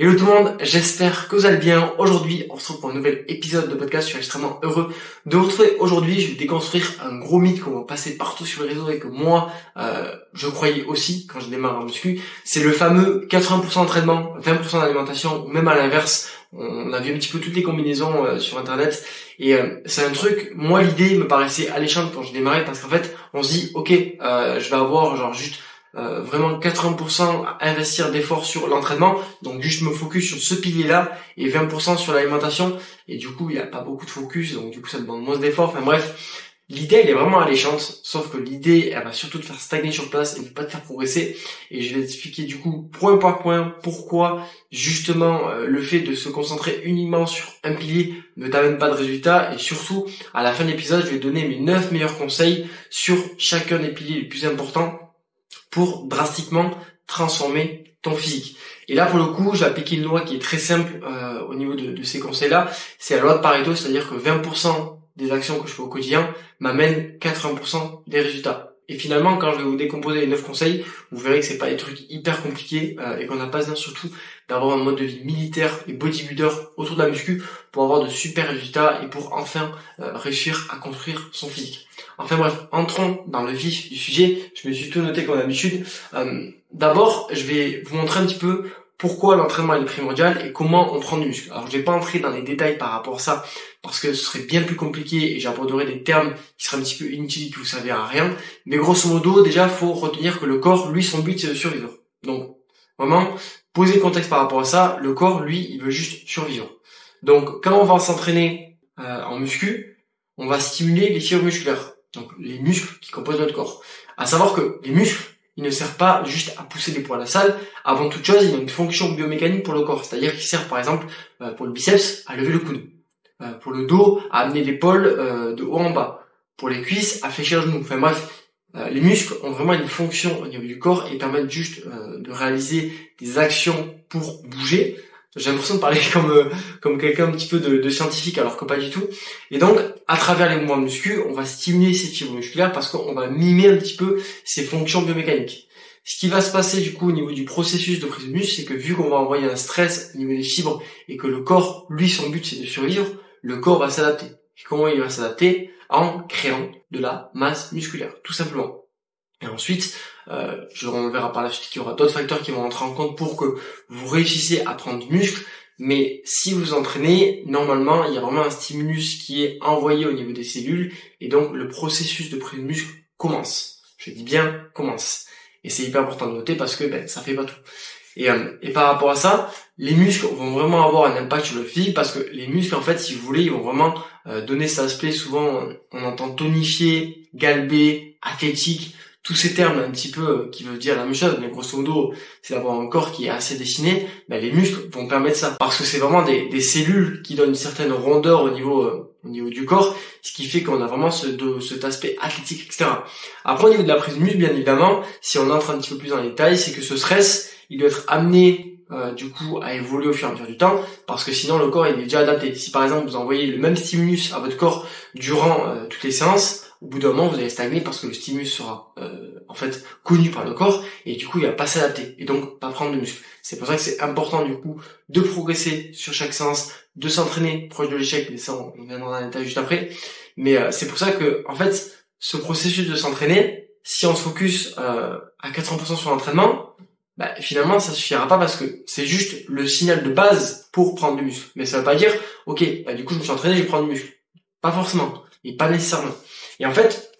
Hello tout le monde, j'espère que vous allez bien. Aujourd'hui, on se retrouve pour un nouvel épisode de podcast. Je suis extrêmement heureux de vous retrouver aujourd'hui. Je vais déconstruire un gros mythe qu'on va passer partout sur les réseaux et que moi, euh, je croyais aussi quand je démarre en muscu. C'est le fameux 80% d'entraînement, 20% d'alimentation, ou même à l'inverse. On a vu un petit peu toutes les combinaisons euh, sur internet et euh, c'est un truc. Moi, l'idée me paraissait alléchante quand je démarrais parce qu'en fait, on se dit, ok, je vais avoir genre juste euh, vraiment 80% à investir d'efforts sur l'entraînement, donc juste me focus sur ce pilier-là et 20% sur l'alimentation. Et du coup, il n'y a pas beaucoup de focus, donc du coup, ça demande moins d'efforts. Enfin bref, l'idée, elle est vraiment alléchante, sauf que l'idée, elle va surtout te faire stagner sur place et ne pas te faire progresser. Et je vais t'expliquer du coup, point par point, pourquoi justement euh, le fait de se concentrer uniquement sur un pilier ne t'amène pas de résultats. Et surtout, à la fin de l'épisode, je vais donner mes 9 meilleurs conseils sur chacun des piliers les plus importants pour drastiquement transformer ton physique. Et là, pour le coup, j'ai appliqué une loi qui est très simple euh, au niveau de, ces conseils-là. C'est la loi de Pareto, c'est-à-dire que 20% des actions que je fais au quotidien m'amènent 80% des résultats. Et finalement, quand je vais vous décomposer les 9 conseils, vous verrez que c'est pas des trucs hyper compliqués euh, et qu'on n'a pas besoin surtout d'avoir un mode de vie militaire et bodybuilder autour de la muscu pour avoir de super résultats et pour enfin euh, réussir à construire son physique. Enfin bref, entrons dans le vif du sujet. Je me suis tout noté comme d'habitude. Euh, d'abord, je vais vous montrer un petit peu pourquoi l'entraînement est primordial et comment on prend du muscle. Alors je vais pas entrer dans les détails par rapport à ça parce que ce serait bien plus compliqué et j'aborderai des termes qui seraient un petit peu inutiles qui vous serviraient à rien. Mais grosso modo, déjà, faut retenir que le corps, lui, son but c'est de survivre. Donc vraiment, poser contexte par rapport à ça, le corps, lui, il veut juste survivre. Donc quand on va s'entraîner euh, en muscu, on va stimuler les fibres musculaires, donc les muscles qui composent notre corps. À savoir que les muscles il ne sert pas juste à pousser des poids à la salle. Avant toute chose, il a une fonction biomécanique pour le corps. C'est-à-dire qu'il sert, par exemple, euh, pour le biceps, à lever le coude. Euh, pour le dos, à amener l'épaule euh, de haut en bas. Pour les cuisses, à fléchir le genou. Enfin bref, les muscles ont vraiment une fonction au niveau du corps et permettent juste de réaliser des actions pour bouger j'ai l'impression de parler comme euh, comme quelqu'un un petit peu de, de, scientifique alors que pas du tout. Et donc, à travers les mouvements de muscu, on va stimuler ces fibres musculaires parce qu'on va mimer un petit peu ces fonctions biomécaniques. Ce qui va se passer du coup au niveau du processus de prise de muscle, c'est que vu qu'on va envoyer un stress au niveau des fibres et que le corps, lui, son but c'est de survivre, le corps va s'adapter. Et comment il va s'adapter? En créant de la masse musculaire, tout simplement. Et ensuite, euh, je, on verra par la suite qu'il y aura d'autres facteurs qui vont entrer en compte pour que vous réussissiez à prendre du muscle. Mais si vous entraînez, normalement, il y a vraiment un stimulus qui est envoyé au niveau des cellules et donc le processus de prise de muscle commence. Je dis bien commence. Et c'est hyper important de noter parce que ben, ça fait pas tout. Et, euh, et par rapport à ça, les muscles vont vraiment avoir un impact sur le physique parce que les muscles, en fait, si vous voulez, ils vont vraiment euh, donner cet aspect. Souvent, on entend tonifié, galbé, athlétique tous ces termes un petit peu euh, qui veulent dire la même chose, mais grosso modo, c'est d'avoir un corps qui est assez dessiné, ben les muscles vont permettre ça. Parce que c'est vraiment des, cellules qui donnent une certaine rondeur au niveau, euh, au niveau du corps, ce qui fait qu'on a vraiment ce, de, cet aspect athlétique, etc. Après, au niveau de la prise de muscle, bien évidemment, si on entre un petit peu plus dans les détails, c'est que ce stress, il doit être amené euh, du coup à évoluer au fur et à mesure du temps parce que sinon le corps il est déjà adapté. Si par exemple vous envoyez le même stimulus à votre corps durant toutes les séances, au bout d'un moment, vous allez stagner parce que le stimulus sera euh, en fait connu par le corps et du coup, il va pas s'adapter et donc pas prendre de muscle. C'est pour ça que c'est important du coup de progresser sur chaque séance, de s'entraîner proche de l'échec, mais ça on viendra dans détail juste après. Mais euh, c'est pour ça que en fait, ce processus de s'entraîner, si on se focus euh, à 80% sur l'entraînement, bah, finalement ça suffira pas parce que c'est juste le signal de base pour prendre du muscle. Mais ça veut pas dire, ok, bah, du coup je me suis entraîné, je vais prendre du muscle. Pas forcément, et pas nécessairement. Et en fait,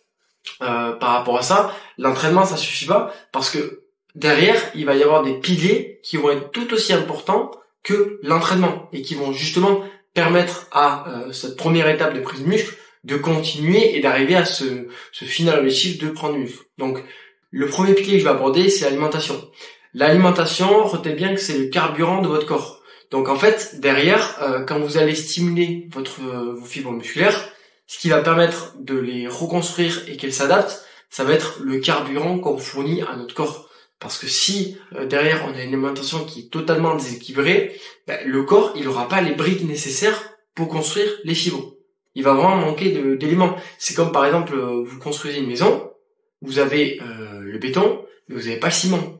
euh, par rapport à ça, l'entraînement ça suffit pas parce que derrière il va y avoir des piliers qui vont être tout aussi importants que l'entraînement et qui vont justement permettre à euh, cette première étape de prise de muscle de continuer et d'arriver à ce, ce final objectif de prendre du muscle. Donc le premier pilier que je vais aborder c'est l'alimentation. L'alimentation, retenez bien que c'est le carburant de votre corps. Donc en fait, derrière, euh, quand vous allez stimuler votre vos fibres musculaires, ce qui va permettre de les reconstruire et qu'elles s'adaptent, ça va être le carburant qu'on fournit à notre corps. Parce que si euh, derrière on a une alimentation qui est totalement déséquilibrée, ben, le corps il n'aura pas les briques nécessaires pour construire les fibres. Il va vraiment manquer d'éléments. C'est comme par exemple euh, vous construisez une maison, vous avez euh, le béton, mais vous n'avez pas le ciment.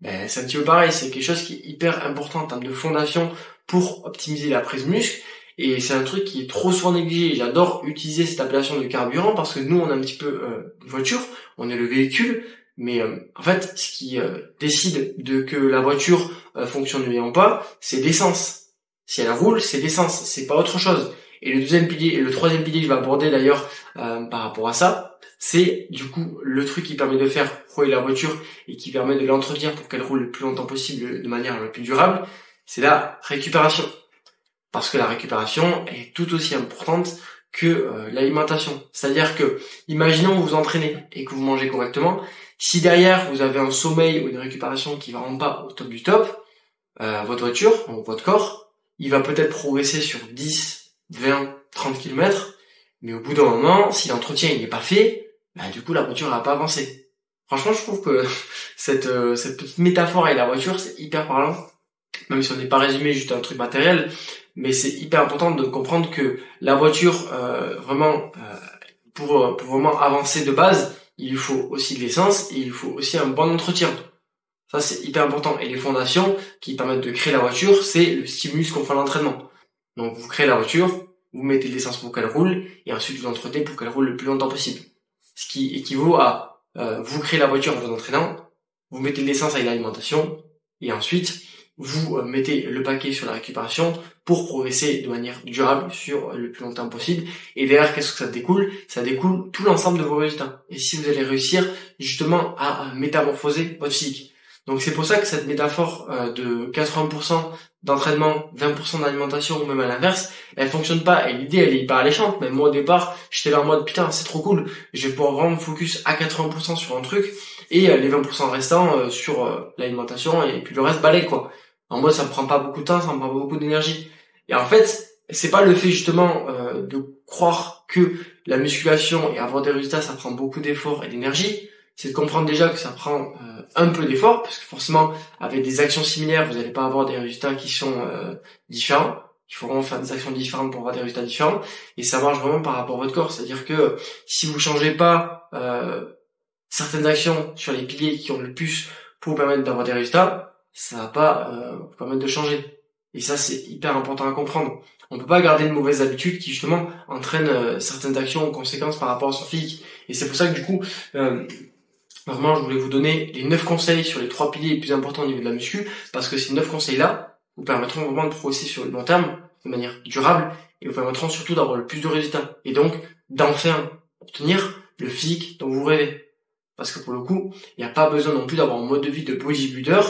ben, c'est un petit peu pareil, c'est quelque chose qui est hyper important en termes de fondation pour optimiser la prise muscle. Et c'est un truc qui est trop souvent négligé. J'adore utiliser cette appellation de carburant parce que nous, on a un petit peu euh, une voiture, on est le véhicule, mais euh, en fait, ce qui euh, décide de que la voiture fonctionne bien ou pas, c'est l'essence. Si elle roule, c'est l'essence, c'est pas autre chose. Et le deuxième pilier, et le troisième pilier que je vais aborder d'ailleurs par rapport à ça, c'est du coup le truc qui permet de faire rouler la voiture et qui permet de l'entretenir pour qu'elle roule le plus longtemps possible de manière la plus durable, c'est la récupération. Parce que la récupération est tout aussi importante que euh, l'alimentation. C'est-à-dire que, imaginons vous vous entraînez et que vous mangez correctement, si derrière vous avez un sommeil ou une récupération qui va vraiment pas au top du top, euh, votre voiture, votre corps, il va peut-être progresser sur 10, 20, 30 km, mais au bout d'un moment, si l'entretien n'est pas fait, bah, du coup la voiture va pas avancer. Franchement, je trouve que cette, euh, cette petite métaphore avec la voiture, c'est hyper parlant même si on n'est pas résumé juste un truc matériel, mais c'est hyper important de comprendre que la voiture, euh, vraiment, euh, pour, pour vraiment avancer de base, il faut aussi de l'essence et il faut aussi un bon entretien. Ça, c'est hyper important. Et les fondations qui permettent de créer la voiture, c'est le stimulus qu'on fait à l'entraînement. Donc, vous créez la voiture, vous mettez de l'essence pour qu'elle roule, et ensuite vous l'entretenez pour qu'elle roule le plus longtemps possible. Ce qui équivaut à, euh, vous créez la voiture en vous entraînant, vous mettez de l'essence avec l'alimentation, et ensuite, vous euh, mettez le paquet sur la récupération pour progresser de manière durable sur le plus longtemps possible. Et derrière, qu'est-ce que ça découle? Ça découle tout l'ensemble de vos résultats. Et si vous allez réussir justement à métamorphoser votre physique. Donc c'est pour ça que cette métaphore euh, de 80% d'entraînement, 20% d'alimentation ou même à l'inverse, elle fonctionne pas. Et l'idée, elle est hyper alléchante. Mais moi au départ, j'étais là en mode putain, c'est trop cool. Je vais pouvoir vraiment me focus à 80% sur un truc et euh, les 20% restants sur l'alimentation et puis le reste balai quoi. En moi, ça me prend pas beaucoup de temps, ça me prend pas beaucoup d'énergie. Et en fait, c'est pas le fait justement euh, de croire que la musculation et avoir des résultats, ça prend beaucoup d'efforts et d'énergie. C'est de comprendre déjà que ça prend euh, un peu d'efforts, parce que forcément, avec des actions similaires, vous n'allez pas avoir des résultats qui sont euh, différents. Il faut vraiment faire des actions différentes pour avoir des résultats différents. Et ça marche vraiment par rapport à votre corps. C'est-à-dire que si vous changez pas certaines actions sur les piliers qui ont le plus pour vous permettre d'avoir des résultats, ça va pas euh, permettre de changer. Et ça, c'est hyper important à comprendre. On peut pas garder une mauvaise habitude qui justement entraîne euh, certaines actions en conséquence par rapport à son physique. Et c'est pour ça que du coup, euh, vraiment, je voulais vous donner les neuf conseils sur les trois piliers les plus importants au niveau de la muscu, parce que ces neuf conseils-là vous permettront vraiment de progresser sur le long terme de manière durable et vous permettront surtout d'avoir le plus de résultats. Et donc, d'enfin obtenir le physique dont vous rêvez. Parce que pour le coup, il n'y a pas besoin non plus d'avoir un mode de vie de bodybuilder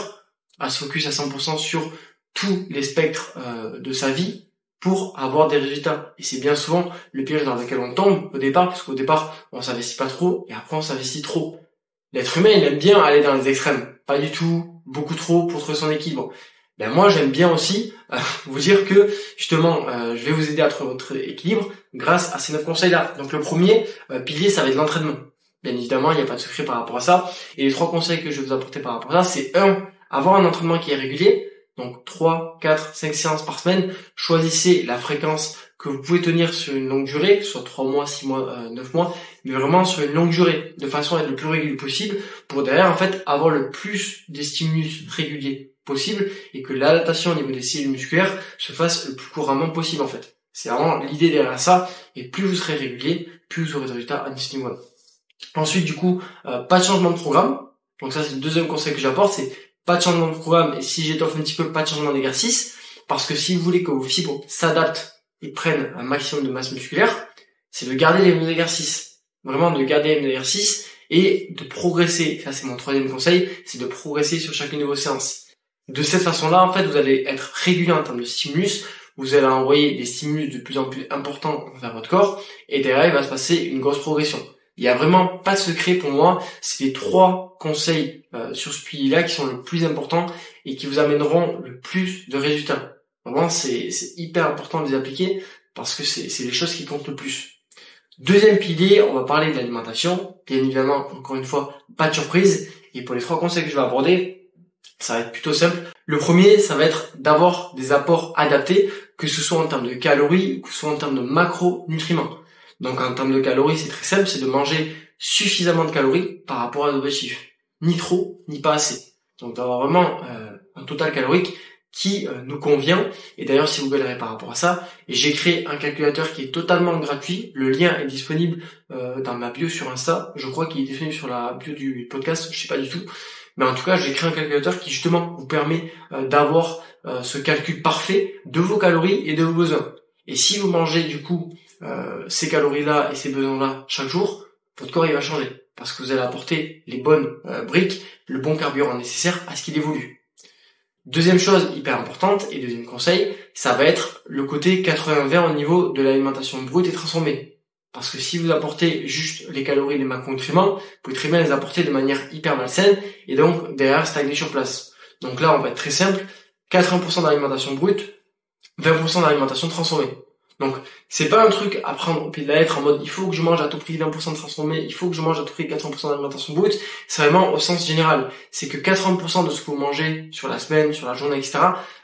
à se focus à 100% sur tous les spectres euh, de sa vie pour avoir des résultats. Et c'est bien souvent le piège dans lequel on tombe au départ, parce qu'au départ, on s'investit pas trop, et après on s'investit trop. L'être humain, il aime bien aller dans les extrêmes. Pas du tout, beaucoup trop pour trouver son équilibre. Ben moi, j'aime bien aussi euh, vous dire que, justement, euh, je vais vous aider à trouver votre équilibre grâce à ces neuf conseils-là. Donc le premier pilier, ça va être l'entraînement. Bien évidemment, il n'y a pas de secret par rapport à ça. Et les trois conseils que je vais vous apporter par rapport à ça, c'est un, avoir un entraînement qui est régulier, donc 3, 4, 5 séances par semaine, choisissez la fréquence que vous pouvez tenir sur une longue durée, soit 3 mois, 6 mois, 9 euh, mois, mais vraiment sur une longue durée, de façon à être le plus régulier possible, pour derrière en fait avoir le plus de stimulus réguliers possible et que l'adaptation au niveau des cellules musculaires se fasse le plus couramment possible en fait. C'est vraiment l'idée derrière ça, et plus vous serez régulier, plus vous aurez de résultats à. Ensuite, du coup, euh, pas de changement de programme. Donc ça, c'est le deuxième conseil que j'apporte, c'est pas de changement de programme, et si j'étoffe un petit peu, pas de changement d'exercice, parce que si vous voulez que vos fibres s'adaptent et prennent un maximum de masse musculaire, c'est de garder les mêmes exercices. Vraiment de garder les mêmes exercices et de progresser. Ça, c'est mon troisième conseil, c'est de progresser sur chacune de vos séances. De cette façon-là, en fait, vous allez être régulier en termes de stimulus, vous allez envoyer des stimulus de plus en plus importants vers votre corps, et derrière, il va se passer une grosse progression. Il n'y a vraiment pas de secret pour moi. C'est les trois conseils euh, sur ce pilier-là qui sont le plus importants et qui vous amèneront le plus de résultats. Vraiment, c'est hyper important de les appliquer parce que c'est les choses qui comptent le plus. Deuxième pilier, on va parler de l'alimentation. Bien évidemment, encore une fois, pas de surprise. Et pour les trois conseils que je vais aborder, ça va être plutôt simple. Le premier, ça va être d'avoir des apports adaptés, que ce soit en termes de calories, que ce soit en termes de macronutriments. Donc en termes de calories, c'est très simple, c'est de manger suffisamment de calories par rapport à l'objectif. Ni trop, ni pas assez. Donc d'avoir vraiment un total calorique qui nous convient. Et d'ailleurs, si vous galerez par rapport à ça, j'ai créé un calculateur qui est totalement gratuit. Le lien est disponible dans ma bio sur Insta. Je crois qu'il est disponible sur la bio du podcast, je sais pas du tout. Mais en tout cas, j'ai créé un calculateur qui justement vous permet d'avoir ce calcul parfait de vos calories et de vos besoins. Et si vous mangez du coup euh, ces calories-là et ces besoins-là chaque jour, votre corps il va changer parce que vous allez apporter les bonnes euh, briques, le bon carburant nécessaire à ce qu'il évolue. Deuxième chose hyper importante et deuxième conseil, ça va être le côté 80-20 au niveau de l'alimentation brute et transformée. Parce que si vous apportez juste les calories, les macronutriments, vous pouvez très bien les apporter de manière hyper malsaine et donc derrière stagner sur place. Donc là, on va être très simple, 80% d'alimentation brute, 20% d'alimentation transformée. Donc, c'est pas un truc à prendre au pied de la lettre en mode il faut que je mange à tout prix 20% de transformé, il faut que je mange à tout prix 80% d'alimentation brute. C'est vraiment au sens général. C'est que 80% de ce que vous mangez sur la semaine, sur la journée, etc.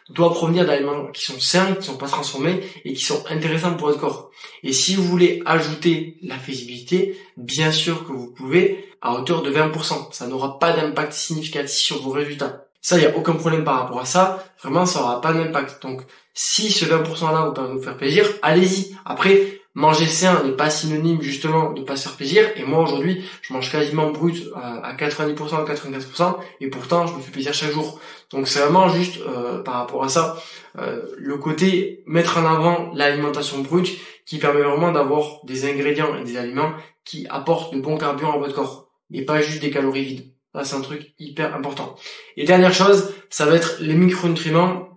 doit provenir d'aliments qui sont sains, qui sont pas transformés et qui sont intéressants pour votre corps. Et si vous voulez ajouter la faisabilité, bien sûr que vous pouvez à hauteur de 20%. Ça n'aura pas d'impact significatif sur vos résultats. Ça, il n'y a aucun problème par rapport à ça. Vraiment, ça aura pas d'impact. Donc, si ce 20% là vous permet de vous faire plaisir, allez-y. Après, manger sain n'est pas synonyme justement de pas se faire plaisir. Et moi aujourd'hui, je mange quasiment brut à 90% ou 95%, et pourtant je me fais plaisir chaque jour. Donc c'est vraiment juste euh, par rapport à ça, euh, le côté mettre en avant l'alimentation brute qui permet vraiment d'avoir des ingrédients et des aliments qui apportent de bons carburants à votre corps, et pas juste des calories vides. Ça c'est un truc hyper important. Et dernière chose, ça va être les micronutriments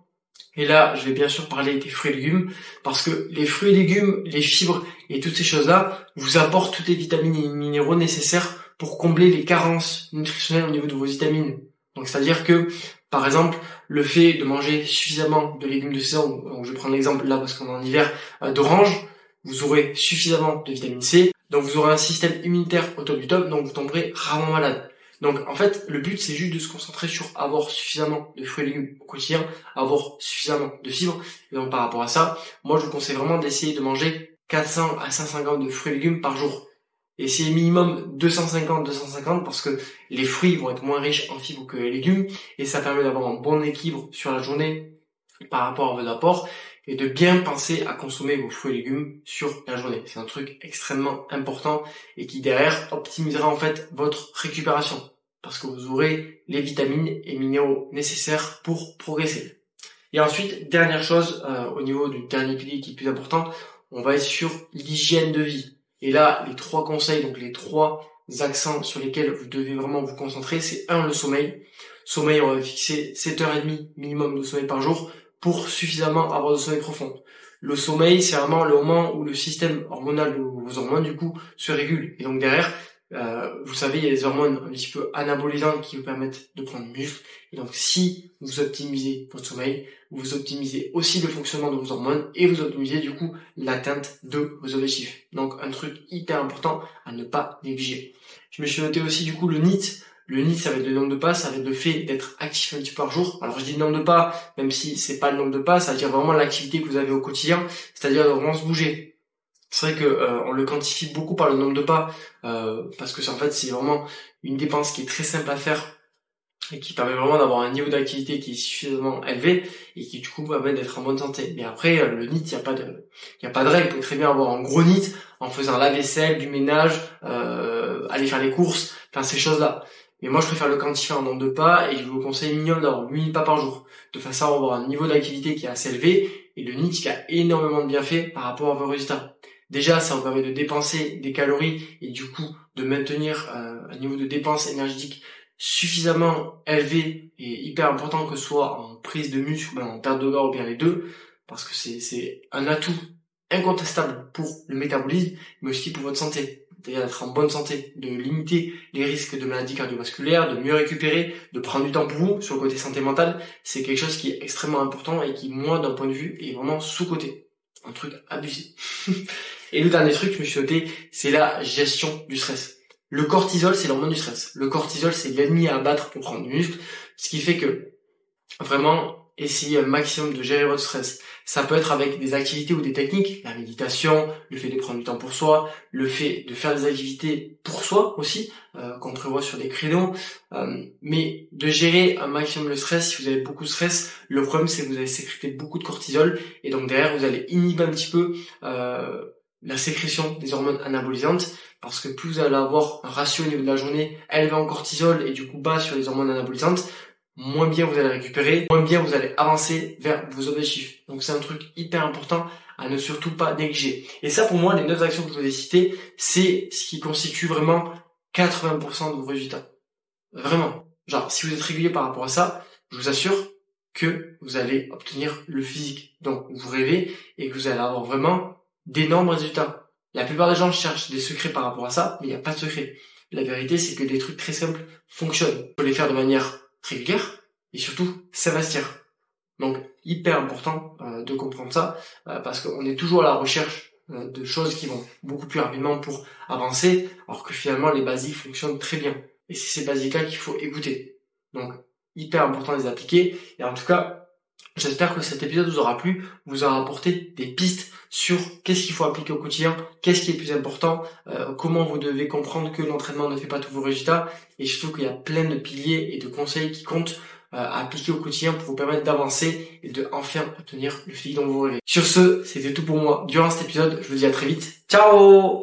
et là, je vais bien sûr parler des fruits et légumes, parce que les fruits et légumes, les fibres et toutes ces choses-là vous apportent toutes les vitamines et minéraux nécessaires pour combler les carences nutritionnelles au niveau de vos vitamines. Donc c'est-à-dire que, par exemple, le fait de manger suffisamment de légumes de saison, je vais l'exemple là parce qu'on est en hiver, euh, d'orange, vous aurez suffisamment de vitamine C, donc vous aurez un système immunitaire au top du top, donc vous tomberez rarement malade. Donc en fait, le but c'est juste de se concentrer sur avoir suffisamment de fruits et légumes au quotidien, avoir suffisamment de fibres. Et donc par rapport à ça, moi je vous conseille vraiment d'essayer de manger 400 à 550 de fruits et légumes par jour. C'est minimum 250-250 parce que les fruits vont être moins riches en fibres que les légumes et ça permet d'avoir un bon équilibre sur la journée par rapport à vos apports et de bien penser à consommer vos fruits et légumes sur la journée. C'est un truc extrêmement important et qui derrière optimisera en fait votre récupération parce que vous aurez les vitamines et minéraux nécessaires pour progresser. Et ensuite, dernière chose, euh, au niveau du dernier pilier qui est plus important, on va être sur l'hygiène de vie. Et là, les trois conseils, donc les trois accents sur lesquels vous devez vraiment vous concentrer, c'est un, le sommeil. Sommeil, on va fixer 7h30 minimum de sommeil par jour pour suffisamment avoir de sommeil profond. Le sommeil, c'est vraiment le moment où le système hormonal vos hormones, du coup, se régule. Et donc derrière, euh, vous savez, il y a des hormones un petit peu anabolisantes qui vous permettent de prendre muscle. Et donc, si vous optimisez votre sommeil, vous optimisez aussi le fonctionnement de vos hormones et vous optimisez du coup l'atteinte de vos objectifs. Donc, un truc hyper important à ne pas négliger. Je me suis noté aussi du coup le NIT. Le NIT, ça va être le nombre de pas, ça va être le fait d'être actif un petit peu par jour. Alors je dis le nombre de pas, même si c'est pas le nombre de pas, ça veut dire vraiment l'activité que vous avez au quotidien, c'est-à-dire vraiment se bouger c'est vrai que euh, on le quantifie beaucoup par le nombre de pas euh, parce que c'est en fait c'est vraiment une dépense qui est très simple à faire et qui permet vraiment d'avoir un niveau d'activité qui est suffisamment élevé et qui du coup permet d'être en bonne santé. Mais après euh, le NIT, il y a pas de il a pas de règle, vous pouvez très bien avoir un gros NIT en faisant la vaisselle, du ménage, aller faire les courses, enfin ces choses-là. Mais moi je préfère le quantifier en nombre de pas et je vous conseille minimum d'avoir 8000 pas par jour. De façon à avoir un niveau d'activité qui est assez élevé et le NIT qui a énormément de bienfaits par rapport à vos résultats. Déjà, ça vous permet de dépenser des calories et du coup de maintenir euh, un niveau de dépense énergétique suffisamment élevé et hyper important que ce soit en prise de muscle ou en perte de gras ou bien les deux, parce que c'est un atout incontestable pour le métabolisme, mais aussi pour votre santé. C'est-à-dire d'être en bonne santé, de limiter les risques de maladies cardiovasculaires, de mieux récupérer, de prendre du temps pour vous sur le côté santé mentale, c'est quelque chose qui est extrêmement important et qui, moi, d'un point de vue, est vraiment sous-côté. Un truc abusé. Et le dernier truc, je me suis noté, c'est la gestion du stress. Le cortisol, c'est l'hormone du stress. Le cortisol, c'est l'ennemi à abattre pour prendre du muscle. Ce qui fait que, vraiment, essayez un maximum de gérer votre stress. Ça peut être avec des activités ou des techniques, la méditation, le fait de prendre du temps pour soi, le fait de faire des activités pour soi aussi, euh, qu'on prévoit sur des créneaux, euh, mais de gérer un maximum le stress. Si vous avez beaucoup de stress, le problème c'est que vous allez sécréter beaucoup de cortisol et donc derrière vous allez inhiber un petit peu euh, la sécrétion des hormones anabolisantes parce que plus vous allez avoir un ratio au niveau de la journée élevé en cortisol et du coup bas sur les hormones anabolisantes, moins bien vous allez récupérer, moins bien vous allez avancer vers vos objectifs. Donc c'est un truc hyper important à ne surtout pas négliger. Et ça pour moi, les neuf actions que je vous ai citées, c'est ce qui constitue vraiment 80% de vos résultats. Vraiment. Genre, si vous êtes régulier par rapport à ça, je vous assure que vous allez obtenir le physique dont vous rêvez et que vous allez avoir vraiment d'énormes résultats. La plupart des gens cherchent des secrets par rapport à ça, mais il n'y a pas de secret. La vérité, c'est que des trucs très simples fonctionnent. Il faut les faire de manière régulière et surtout s'investir. Donc, hyper important euh, de comprendre ça euh, parce qu'on est toujours à la recherche euh, de choses qui vont beaucoup plus rapidement pour avancer, alors que finalement les basiques fonctionnent très bien. Et c'est ces basiques-là qu'il faut écouter. Donc, hyper important de les appliquer. Et en tout cas, J'espère que cet épisode vous aura plu, vous aura apporté des pistes sur qu'est-ce qu'il faut appliquer au quotidien, qu'est-ce qui est plus important, euh, comment vous devez comprendre que l'entraînement ne fait pas tous vos résultats, et surtout qu'il y a plein de piliers et de conseils qui comptent euh, à appliquer au quotidien pour vous permettre d'avancer et de enfin obtenir le physique dont vous rêvez. Sur ce, c'était tout pour moi durant cet épisode. Je vous dis à très vite. Ciao